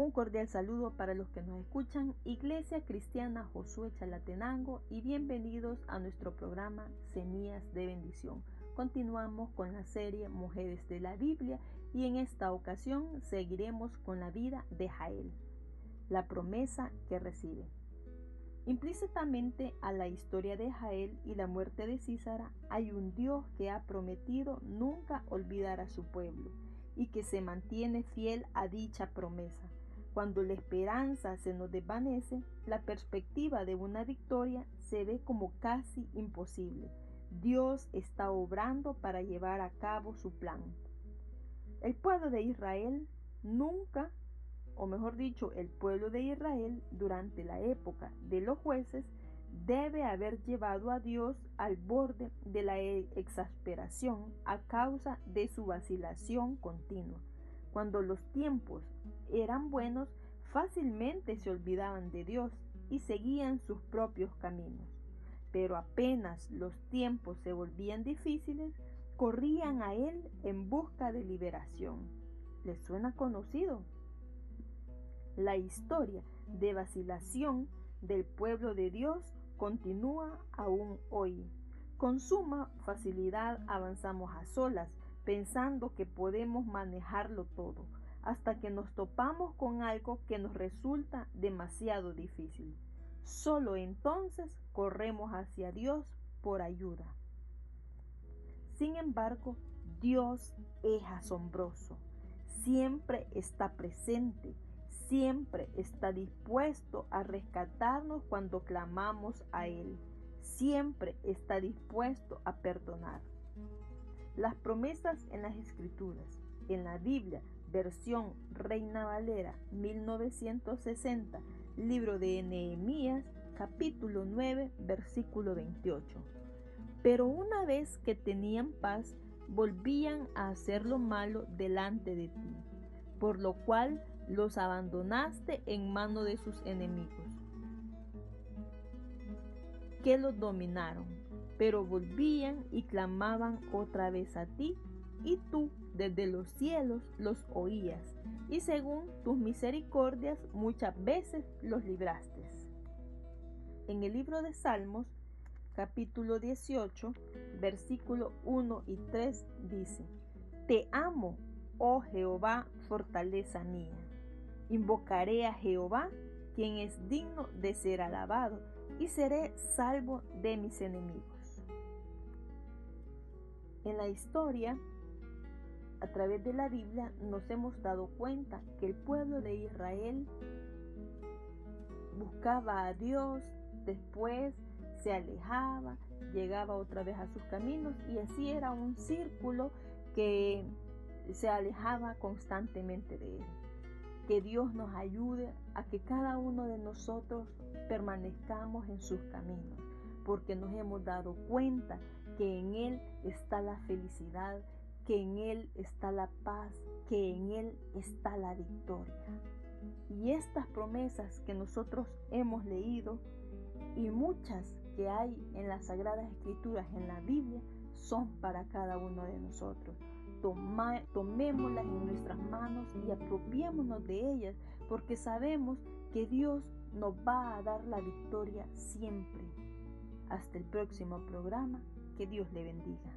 Un cordial saludo para los que nos escuchan, Iglesia Cristiana Josué Chalatenango y bienvenidos a nuestro programa Semillas de Bendición. Continuamos con la serie Mujeres de la Biblia y en esta ocasión seguiremos con la vida de Jael, la promesa que recibe. Implícitamente a la historia de Jael y la muerte de Císara hay un Dios que ha prometido nunca olvidar a su pueblo y que se mantiene fiel a dicha promesa cuando la esperanza se nos desvanece, la perspectiva de una victoria se ve como casi imposible. Dios está obrando para llevar a cabo su plan. El pueblo de Israel nunca, o mejor dicho, el pueblo de Israel durante la época de los jueces, debe haber llevado a Dios al borde de la exasperación a causa de su vacilación continua. Cuando los tiempos eran buenos, fácilmente se olvidaban de Dios y seguían sus propios caminos. Pero apenas los tiempos se volvían difíciles, corrían a Él en busca de liberación. ¿Les suena conocido? La historia de vacilación del pueblo de Dios continúa aún hoy. Con suma facilidad avanzamos a solas pensando que podemos manejarlo todo, hasta que nos topamos con algo que nos resulta demasiado difícil. Solo entonces corremos hacia Dios por ayuda. Sin embargo, Dios es asombroso, siempre está presente, siempre está dispuesto a rescatarnos cuando clamamos a Él, siempre está dispuesto a perdonar. Las promesas en las escrituras, en la Biblia, versión Reina Valera 1960, libro de Nehemías, capítulo 9, versículo 28. Pero una vez que tenían paz, volvían a hacer lo malo delante de ti, por lo cual los abandonaste en mano de sus enemigos, que los dominaron pero volvían y clamaban otra vez a ti, y tú desde los cielos los oías, y según tus misericordias muchas veces los libraste. En el libro de Salmos, capítulo 18, versículo 1 y 3 dice, Te amo, oh Jehová, fortaleza mía. Invocaré a Jehová, quien es digno de ser alabado, y seré salvo de mis enemigos. En la historia, a través de la Biblia, nos hemos dado cuenta que el pueblo de Israel buscaba a Dios, después se alejaba, llegaba otra vez a sus caminos y así era un círculo que se alejaba constantemente de Él. Que Dios nos ayude a que cada uno de nosotros permanezcamos en sus caminos, porque nos hemos dado cuenta que en Él está la felicidad, que en Él está la paz, que en Él está la victoria. Y estas promesas que nosotros hemos leído y muchas que hay en las Sagradas Escrituras, en la Biblia, son para cada uno de nosotros. tomémoslas en nuestras manos y apropiémonos de ellas, porque sabemos que Dios nos va a dar la victoria siempre. Hasta el próximo programa. Que Dios le bendiga.